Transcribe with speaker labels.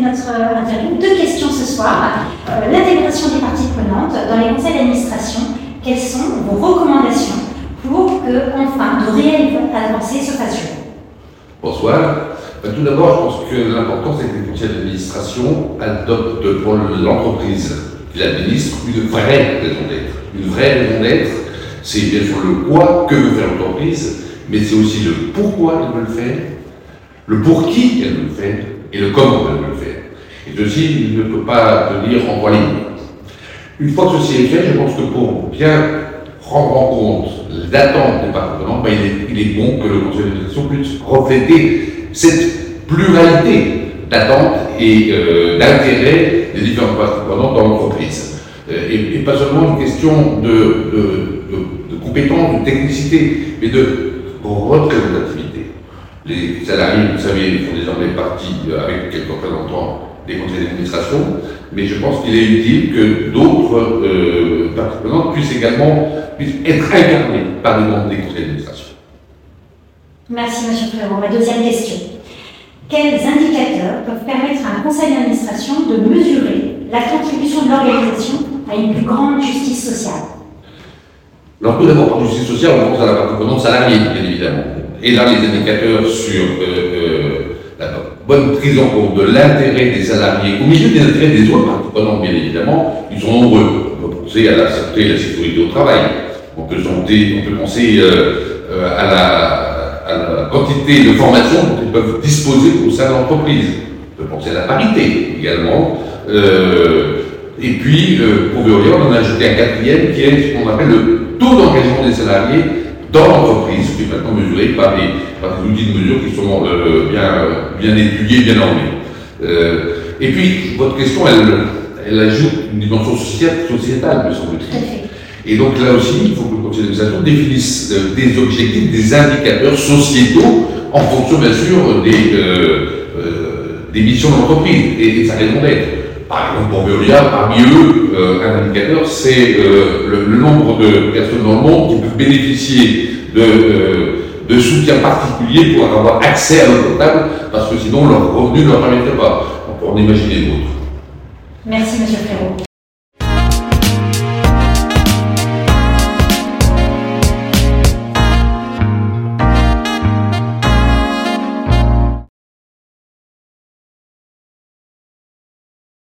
Speaker 1: notre interview. Deux questions ce soir. Euh, l'intégration des parties prenantes dans les conseils d'administration. Quelles sont vos recommandations pour que, enfin, de réelles avancées se fassent
Speaker 2: Bonsoir. Euh, tout d'abord, je pense que l'important, c'est que les conseils d'administration adoptent pour l'entreprise qui administre une vraie raison d'être. Une vraie raison d'être, c'est bien sûr le quoi que veut faire l'entreprise, mais c'est aussi le pourquoi elle veut le faire, le pour qui elle veut le faire et le comment elle veut le faire. Et ceci il ne peut pas tenir en trois lignes. Une fois que ceci est fait, je pense que pour bien prendre en compte l'attente des partenaires, ben, il, est, bon que le conseil d'administration puisse refléter cette pluralité d'attentes et euh, d'intérêts des différents partenaires dans l'entreprise. Euh, et, pas seulement une question de, de, de compétences, de technicité, mais de représentativité. Les salariés, vous savez, font désormais partie, euh, avec quelques représentants, des conseils d'administration, mais je pense qu'il est utile que d'autres euh, parties puissent également puissent être incarnés par les membres des conseils d'administration.
Speaker 1: Merci, M. Florent. Ma deuxième question. Quels indicateurs peuvent permettre à un conseil d'administration de mesurer la contribution de l'organisation à une plus grande justice sociale?
Speaker 2: Alors tout d'abord, par justice sociale, on pense à la partie prenante salariée, bien évidemment. Et là, les indicateurs sur euh, euh, la bonne prise en compte de l'intérêt des salariés, au milieu des intérêts des autres parties prenantes, bien évidemment, ils sont nombreux. On peut penser à la santé et la sécurité au travail. On peut, penser euh, à, la, quantité de formation dont ils peuvent disposer au sein de l'entreprise. On peut penser à la parité également. et puis, pour Veolia, on en a ajouté un quatrième qui est ce qu'on appelle le taux d'engagement des salariés dans l'entreprise, qui est maintenant mesuré par des, outils de mesure qui sont euh, bien, bien étudiés, bien normés. Euh, et puis, votre question, elle, elle ajoute une dimension sociétale, me semble-t-il. Et donc là aussi, il faut que le conseil d'administration définisse euh, des objectifs, des indicateurs sociétaux en fonction, bien sûr, des, des missions de l'entreprise et, de sa raison d'être. Par exemple, pour Veolia, parmi eux, un indicateur, c'est euh, le, nombre de personnes dans le monde qui peuvent bénéficier de, euh, soutien particulier pour avoir accès à l'eau potable, parce que sinon leur revenu ne leur permettrait pas. On peut en imaginer d'autres.
Speaker 1: Merci, M. Frérot.